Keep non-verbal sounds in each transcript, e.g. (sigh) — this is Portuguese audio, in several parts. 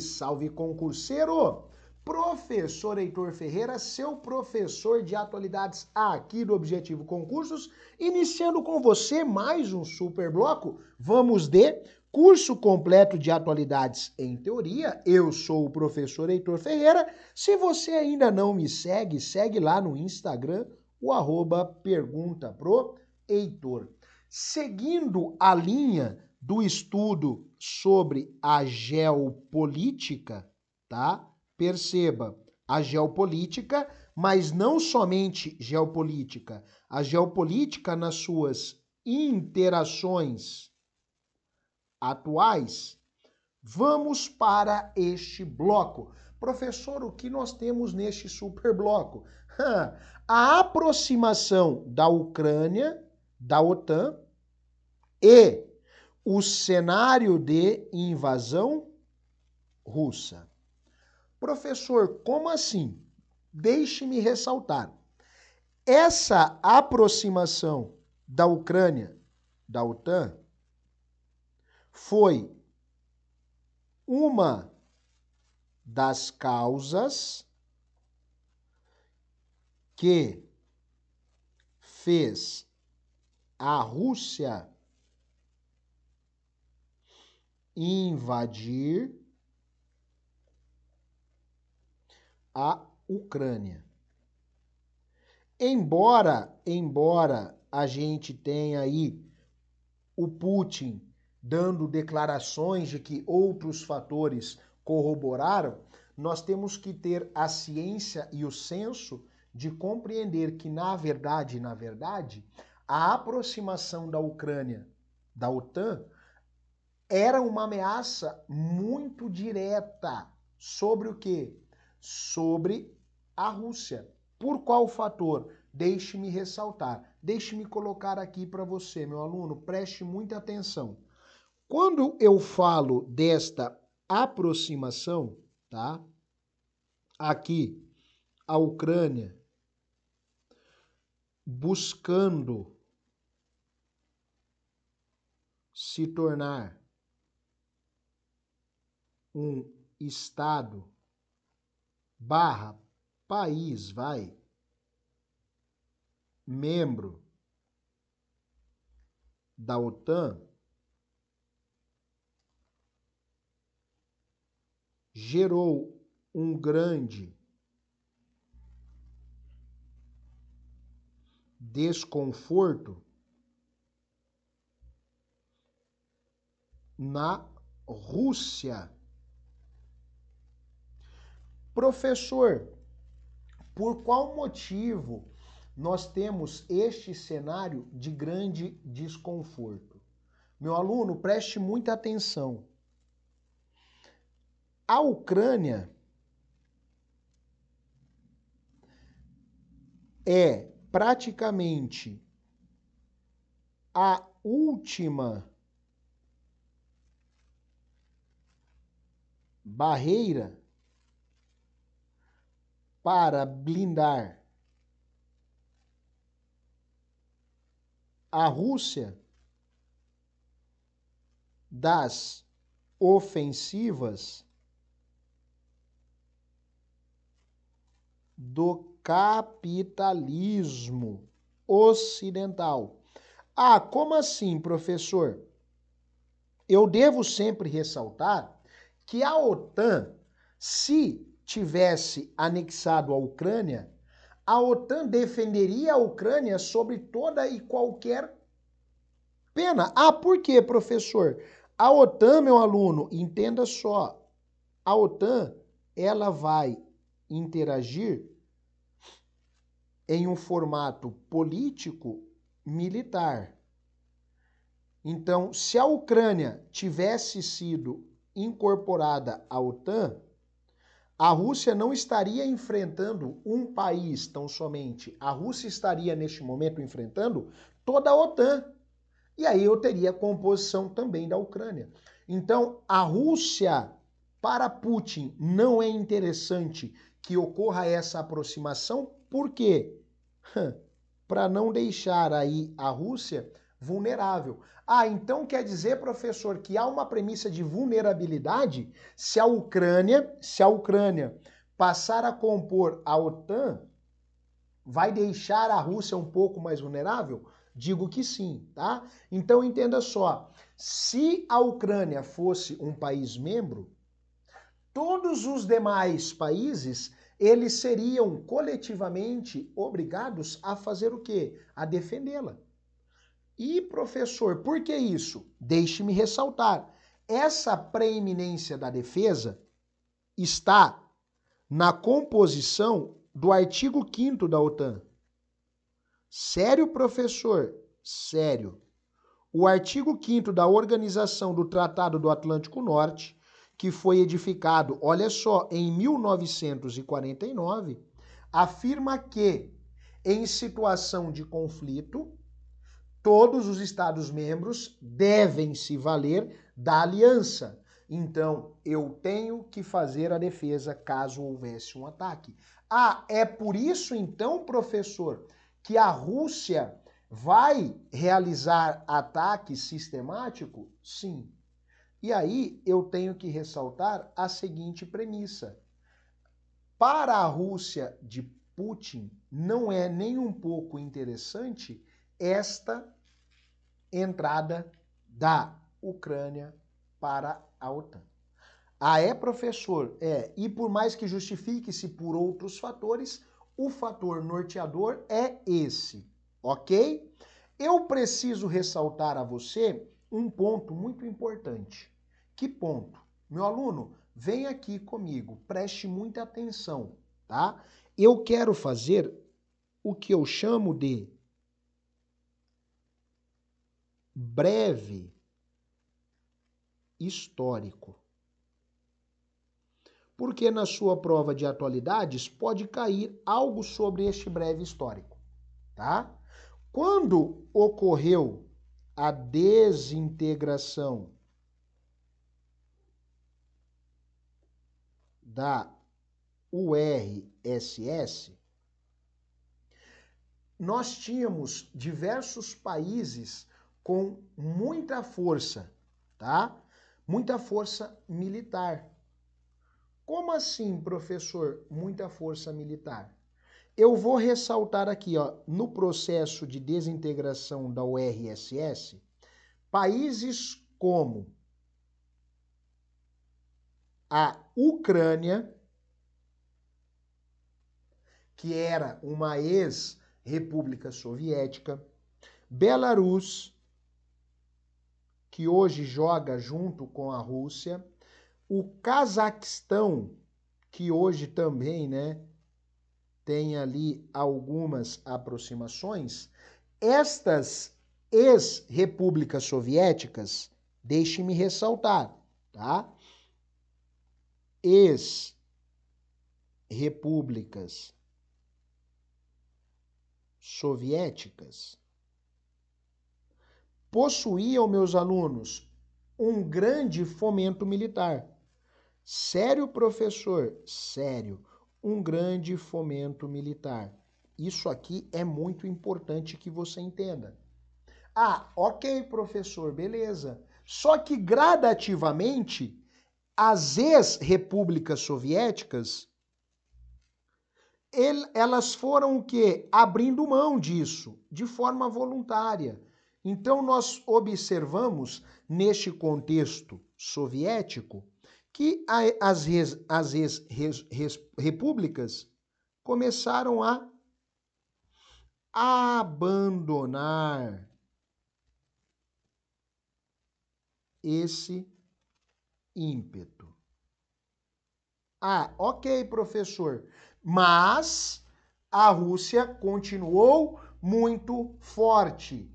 Salve, concurseiro! Professor Heitor Ferreira, seu professor de atualidades aqui do Objetivo Concursos, iniciando com você mais um super bloco. Vamos de curso completo de atualidades em teoria. Eu sou o professor Heitor Ferreira. Se você ainda não me segue, segue lá no Instagram, o arroba pergunta pro Heitor. Seguindo a linha do estudo sobre a geopolítica, tá? Perceba, a geopolítica, mas não somente geopolítica, a geopolítica nas suas interações atuais. Vamos para este bloco. Professor, o que nós temos neste super bloco? (laughs) A aproximação da Ucrânia, da OTAN e o cenário de invasão russa. Professor, como assim? Deixe-me ressaltar. Essa aproximação da Ucrânia da OTAN foi uma das causas que fez a Rússia invadir a Ucrânia. Embora, embora a gente tenha aí o Putin dando declarações de que outros fatores corroboraram, nós temos que ter a ciência e o senso de compreender que na verdade, na verdade, a aproximação da Ucrânia da OTAN era uma ameaça muito direta sobre o que? Sobre a Rússia. Por qual fator? Deixe-me ressaltar, deixe-me colocar aqui para você, meu aluno, preste muita atenção. Quando eu falo desta aproximação, tá? Aqui, a Ucrânia buscando se tornar um estado barra país, vai, membro da OTAN, gerou um grande desconforto na Rússia. Professor, por qual motivo nós temos este cenário de grande desconforto? Meu aluno, preste muita atenção. A Ucrânia é praticamente a última barreira para blindar a Rússia das ofensivas do capitalismo ocidental. Ah, como assim, professor? Eu devo sempre ressaltar que a OTAN, se tivesse anexado a Ucrânia, a OTAN defenderia a Ucrânia sobre toda e qualquer pena. Ah, por quê, professor? A OTAN, meu aluno, entenda só, a OTAN, ela vai interagir em um formato político militar. Então, se a Ucrânia tivesse sido incorporada à OTAN, a Rússia não estaria enfrentando um país tão somente. A Rússia estaria, neste momento, enfrentando toda a OTAN. E aí eu teria a composição também da Ucrânia. Então, a Rússia, para Putin, não é interessante que ocorra essa aproximação, por quê? Para não deixar aí a Rússia vulnerável. Ah, então quer dizer, professor, que há uma premissa de vulnerabilidade se a Ucrânia, se a Ucrânia passar a compor a OTAN, vai deixar a Rússia um pouco mais vulnerável? Digo que sim, tá? Então entenda só, se a Ucrânia fosse um país membro, todos os demais países eles seriam coletivamente obrigados a fazer o quê? A defendê-la. E professor, por que isso? Deixe-me ressaltar. Essa preeminência da defesa está na composição do artigo 5 da OTAN. Sério, professor? Sério. O artigo 5 da Organização do Tratado do Atlântico Norte, que foi edificado, olha só, em 1949, afirma que, em situação de conflito, todos os Estados-membros devem se valer da aliança então, eu tenho que fazer a defesa caso houvesse um ataque. Ah, é por isso então, professor, que a Rússia vai realizar ataque sistemático? Sim. E aí eu tenho que ressaltar a seguinte premissa. Para a Rússia de Putin, não é nem um pouco interessante esta entrada da Ucrânia para a OTAN. Ah, é professor? É. E por mais que justifique-se por outros fatores, o fator norteador é esse, ok? Eu preciso ressaltar a você um ponto muito importante. Que ponto? Meu aluno, vem aqui comigo, preste muita atenção, tá? Eu quero fazer o que eu chamo de breve histórico. Porque na sua prova de atualidades pode cair algo sobre este breve histórico, tá? Quando ocorreu a desintegração da URSS, nós tínhamos diversos países com muita força, tá? muita força militar. Como assim, professor, muita força militar? Eu vou ressaltar aqui, ó, no processo de desintegração da URSS, países como a Ucrânia, que era uma ex-república soviética, Belarus, que hoje joga junto com a Rússia, o Cazaquistão, que hoje também, né, tem ali algumas aproximações, estas ex-repúblicas soviéticas, deixe-me ressaltar, tá? Ex-repúblicas soviéticas possuíam, meus alunos, um grande fomento militar. Sério, professor? Sério, um grande fomento militar. Isso aqui é muito importante que você entenda. Ah, ok, professor, beleza. Só que gradativamente, as ex-repúblicas soviéticas, elas foram o quê? Abrindo mão disso, de forma voluntária. Então, nós observamos, neste contexto soviético, que as, as ex, res, res, repúblicas começaram a abandonar esse ímpeto. Ah, ok, professor, mas a Rússia continuou muito forte.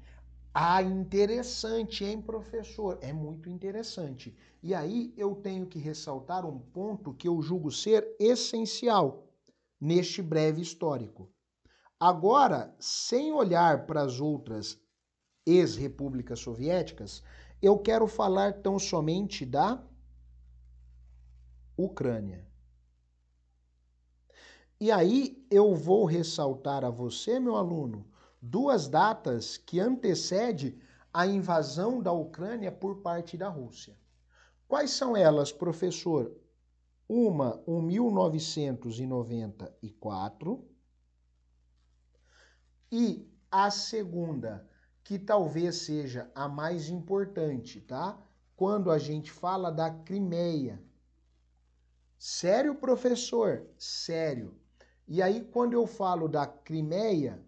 Ah, interessante, hein, professor? É muito interessante. E aí eu tenho que ressaltar um ponto que eu julgo ser essencial neste breve histórico. Agora, sem olhar para as outras ex-repúblicas soviéticas, eu quero falar tão somente da Ucrânia. E aí eu vou ressaltar a você, meu aluno, duas datas que antecedem a invasão da Ucrânia por parte da Rússia. Quais são elas, professor? Uma, em 1994, e a segunda, que talvez seja a mais importante, tá? Quando a gente fala da Crimeia. Sério, professor? Sério. E aí, quando eu falo da Crimeia,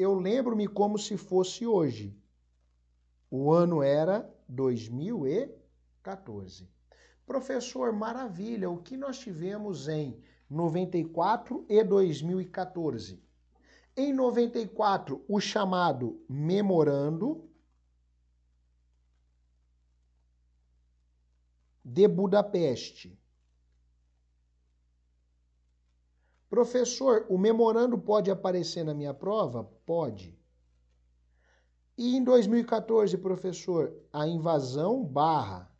eu lembro-me como se fosse hoje. O ano era 2014. Professor, maravilha, o que nós tivemos em 94 e 2014? Em 94, o chamado Memorando de Budapeste. Professor, o memorando pode aparecer na minha prova? Pode. E em 2014, professor, a invasão barra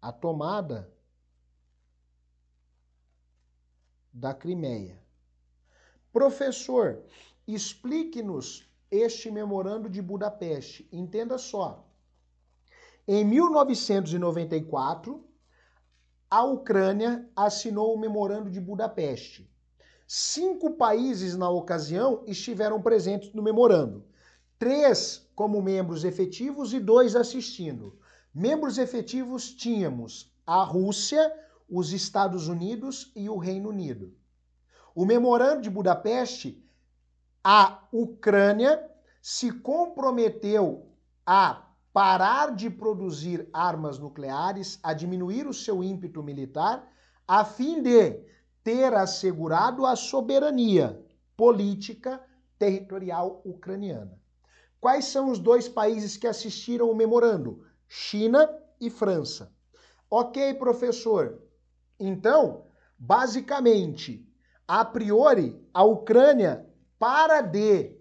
a tomada da Crimeia. Professor, explique-nos este memorando de Budapeste. Entenda só. Em 1994, a Ucrânia assinou o memorando de Budapeste. Cinco países na ocasião estiveram presentes no memorando. Três como membros efetivos e dois assistindo. Membros efetivos tínhamos a Rússia, os Estados Unidos e o Reino Unido. O memorando de Budapeste, a Ucrânia se comprometeu a parar de produzir armas nucleares, a diminuir o seu ímpeto militar, a fim de ter assegurado a soberania política territorial ucraniana. Quais são os dois países que assistiram o memorando? China e França. Ok, professor, então, basicamente, a priori, a Ucrânia para de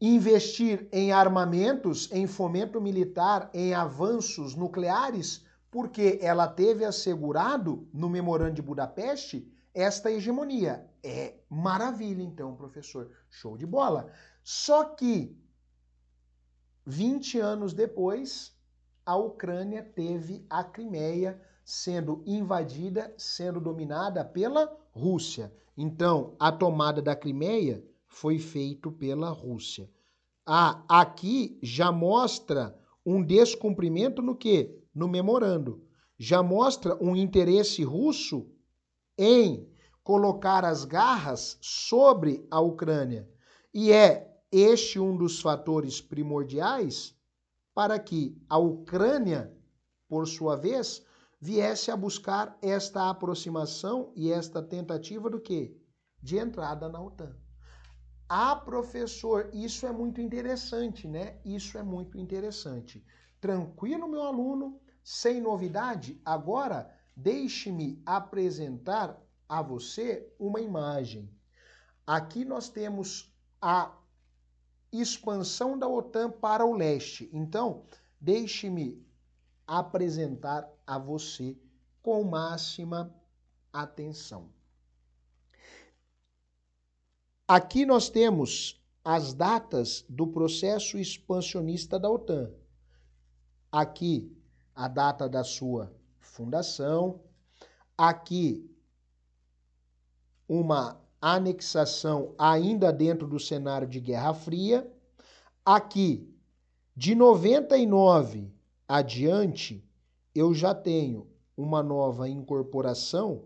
investir em armamentos, em fomento militar, em avanços nucleares, porque ela teve assegurado no memorando de Budapeste esta hegemonia. É maravilha, então, professor. Show de bola. Só que 20 anos depois, a Ucrânia teve a Crimeia sendo invadida, sendo dominada pela Rússia. Então, a tomada da Crimeia foi feito pela Rússia. Ah, aqui já mostra um descumprimento no que? No memorando. Já mostra um interesse russo em colocar as garras sobre a Ucrânia. E é este um dos fatores primordiais para que a Ucrânia, por sua vez, viesse a buscar esta aproximação e esta tentativa do que? De entrada na OTAN. Ah, professor, isso é muito interessante, né? Isso é muito interessante. Tranquilo, meu aluno, sem novidade? Agora, deixe-me apresentar a você uma imagem. Aqui nós temos a expansão da OTAN para o leste. Então, deixe-me apresentar a você com máxima atenção. Aqui nós temos as datas do processo expansionista da OTAN. Aqui a data da sua fundação, aqui uma anexação ainda dentro do cenário de Guerra Fria, aqui de 99 adiante eu já tenho uma nova incorporação.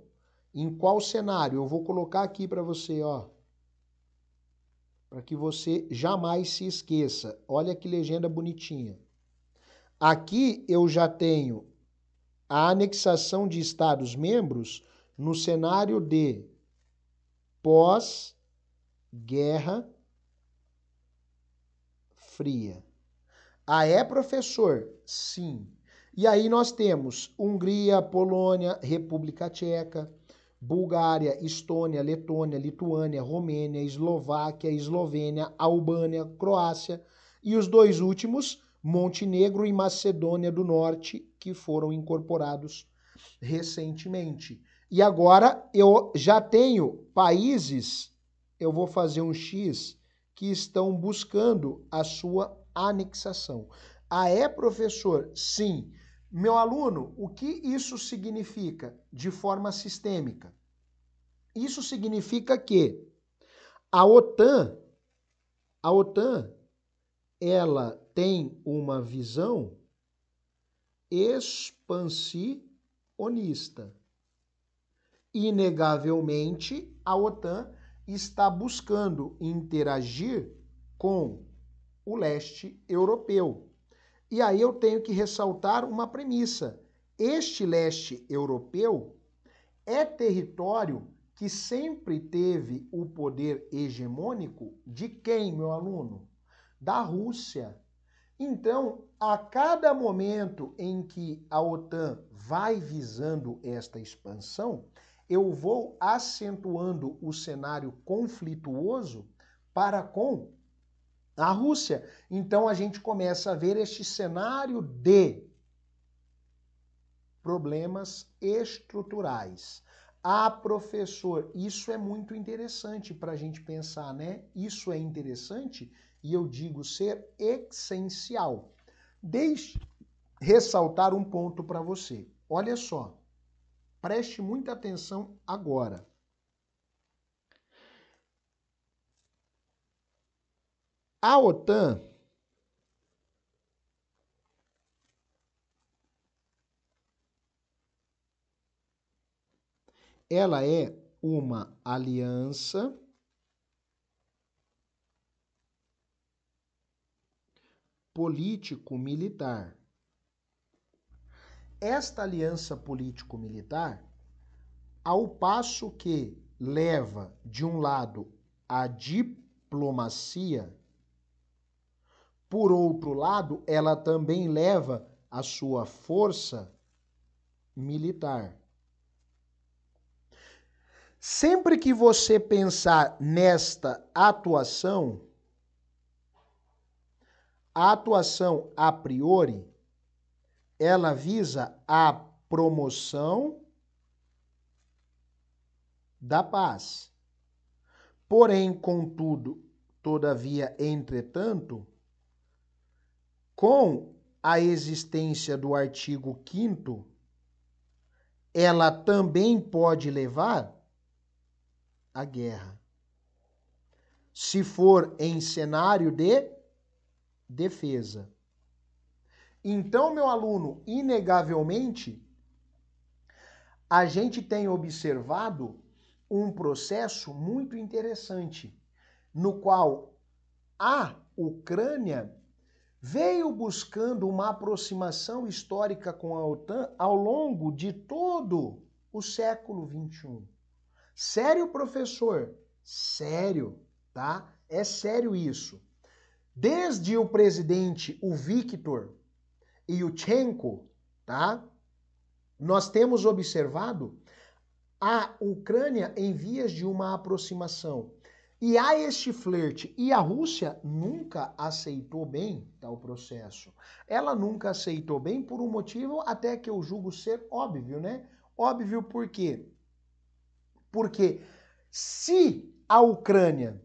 Em qual cenário? Eu vou colocar aqui para você, ó. Para que você jamais se esqueça. Olha que legenda bonitinha. Aqui eu já tenho a anexação de Estados membros no cenário de pós-guerra fria. Ah, é, professor? Sim. E aí nós temos Hungria, Polônia, República Tcheca, Bulgária, Estônia, Letônia, Lituânia, Romênia, Eslováquia, Eslovênia, Albânia, Croácia e os dois últimos, Montenegro e Macedônia do Norte, que foram incorporados recentemente. E agora eu já tenho países eu vou fazer um X que estão buscando a sua anexação. Ah, é, professor? Sim. Meu aluno, o que isso significa de forma sistêmica? Isso significa que a OTAN, a OTAN, ela tem uma visão expansionista. Inegavelmente, a OTAN está buscando interagir com o leste europeu. E aí eu tenho que ressaltar uma premissa: este leste europeu é território que sempre teve o poder hegemônico de quem, meu aluno? Da Rússia. Então, a cada momento em que a OTAN vai visando esta expansão, eu vou acentuando o cenário conflituoso para com a Rússia. Então a gente começa a ver este cenário de problemas estruturais. Ah, professor, isso é muito interessante para a gente pensar, né? Isso é interessante e eu digo ser essencial. Deixe ressaltar um ponto para você. Olha só. Preste muita atenção agora. A OTAN ela é uma aliança político-militar. Esta aliança político-militar, ao passo que leva, de um lado, a diplomacia, por outro lado, ela também leva a sua força militar. Sempre que você pensar nesta atuação, a atuação a priori, ela visa a promoção da paz. Porém, contudo, todavia, entretanto, com a existência do artigo 5 ela também pode levar à guerra. Se for em cenário de defesa. Então, meu aluno, inegavelmente, a gente tem observado um processo muito interessante, no qual a Ucrânia veio buscando uma aproximação histórica com a OTAN ao longo de todo o século XXI. Sério, professor? Sério, tá? É sério isso. Desde o presidente, o Victor, Yushchenko, tá? Nós temos observado a Ucrânia em vias de uma aproximação. E há este flerte. E a Rússia nunca aceitou bem tal processo. Ela nunca aceitou bem por um motivo até que eu julgo ser óbvio, né? Óbvio por quê? Porque se a Ucrânia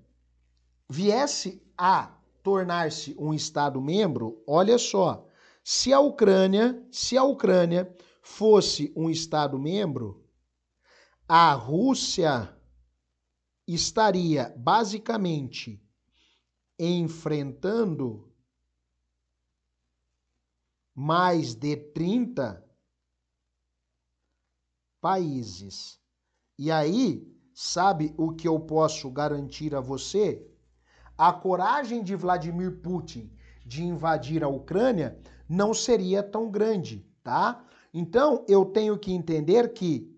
viesse a tornar-se um Estado membro, olha só, se a Ucrânia, se a Ucrânia fosse um estado membro, a Rússia estaria basicamente enfrentando mais de 30 países. E aí, sabe o que eu posso garantir a você? A coragem de Vladimir Putin de invadir a Ucrânia não seria tão grande, tá? Então, eu tenho que entender que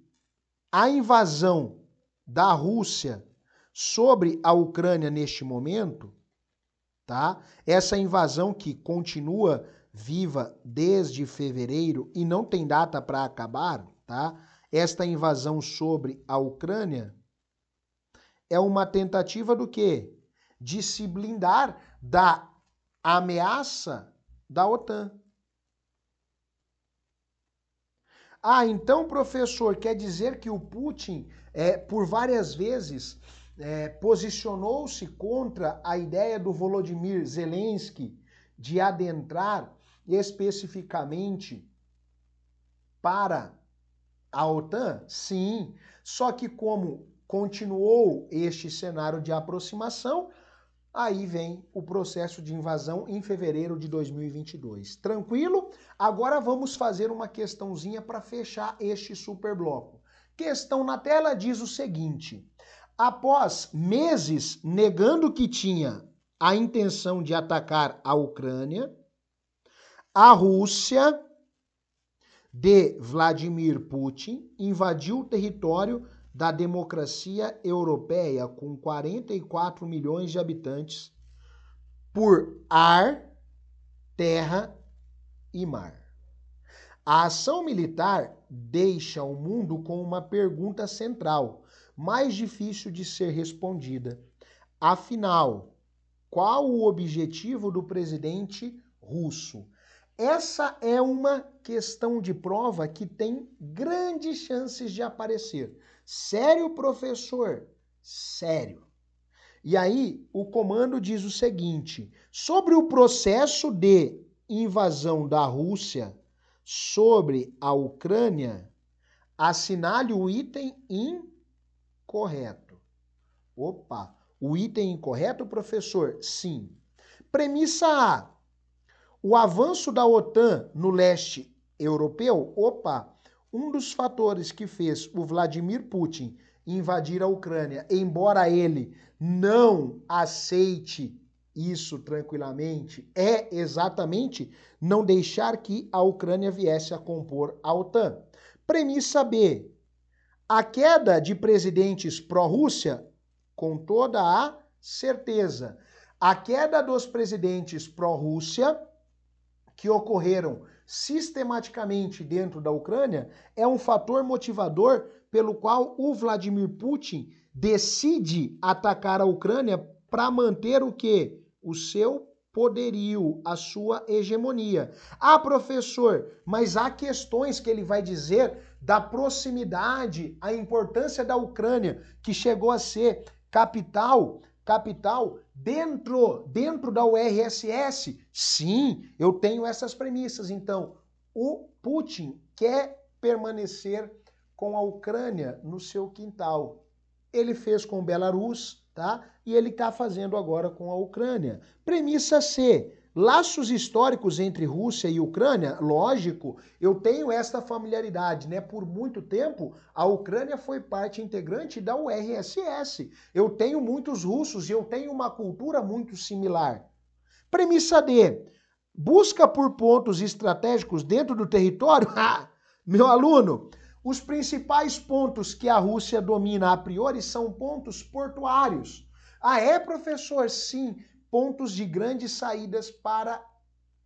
a invasão da Rússia sobre a Ucrânia neste momento, tá? Essa invasão que continua viva desde fevereiro e não tem data para acabar, tá? Esta invasão sobre a Ucrânia é uma tentativa do quê? De se blindar da ameaça da OTAN. Ah, então, professor, quer dizer que o Putin, é, por várias vezes, é, posicionou-se contra a ideia do Volodymyr Zelensky de adentrar especificamente para a OTAN? Sim. Só que como continuou este cenário de aproximação, aí vem o processo de invasão em fevereiro de 2022. Tranquilo? Agora vamos fazer uma questãozinha para fechar este super bloco. Questão na tela diz o seguinte: após meses negando que tinha a intenção de atacar a Ucrânia, a Rússia de Vladimir Putin invadiu o território da democracia europeia com 44 milhões de habitantes por ar, terra e mar. A ação militar deixa o mundo com uma pergunta central, mais difícil de ser respondida. Afinal, qual o objetivo do presidente russo? Essa é uma questão de prova que tem grandes chances de aparecer. Sério, professor? Sério. E aí, o comando diz o seguinte: sobre o processo de invasão da Rússia sobre a Ucrânia, assinale o item incorreto. Opa, o item incorreto, professor? Sim. Premissa A: o avanço da OTAN no leste europeu. Opa, um dos fatores que fez o Vladimir Putin invadir a Ucrânia, embora ele não aceite isso tranquilamente, é exatamente não deixar que a Ucrânia viesse a compor a OTAN. Premissa B: a queda de presidentes pró-Rússia, com toda a certeza. A queda dos presidentes pró-Rússia que ocorreram sistematicamente dentro da Ucrânia é um fator motivador pelo qual o Vladimir Putin decide atacar a Ucrânia para manter o que? O seu poderio, a sua hegemonia. Ah, professor, mas há questões que ele vai dizer da proximidade, a importância da Ucrânia, que chegou a ser capital capital dentro dentro da URSS? Sim, eu tenho essas premissas. Então, o Putin quer permanecer com a Ucrânia no seu quintal. Ele fez com Belarus, tá? E ele está fazendo agora com a Ucrânia. Premissa C: Laços históricos entre Rússia e Ucrânia, lógico, eu tenho esta familiaridade, né? Por muito tempo, a Ucrânia foi parte integrante da URSS. Eu tenho muitos russos e eu tenho uma cultura muito similar. Premissa D. Busca por pontos estratégicos dentro do território? (laughs) Meu aluno, os principais pontos que a Rússia domina a priori são pontos portuários. Ah, é, professor? Sim, pontos de grandes saídas para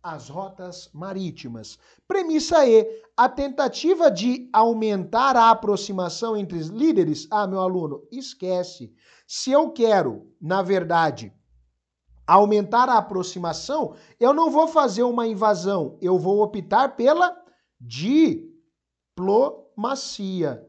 as rotas marítimas. Premissa E: a tentativa de aumentar a aproximação entre os líderes. Ah, meu aluno, esquece. Se eu quero, na verdade, aumentar a aproximação, eu não vou fazer uma invasão, eu vou optar pela diplomacia.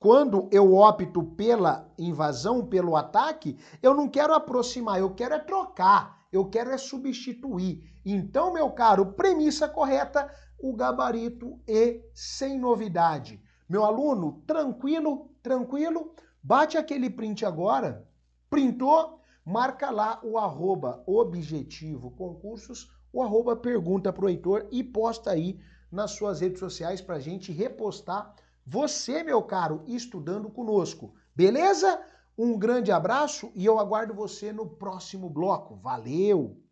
Quando eu opto pela invasão, pelo ataque, eu não quero aproximar, eu quero é trocar, eu quero é substituir. Então, meu caro, premissa correta, o gabarito E sem novidade. Meu aluno, tranquilo, tranquilo, bate aquele print agora, printou, marca lá o arroba objetivo concursos, o arroba pergunta pro Heitor e posta aí nas suas redes sociais pra gente repostar você, meu caro, estudando conosco. Beleza? Um grande abraço e eu aguardo você no próximo bloco. Valeu!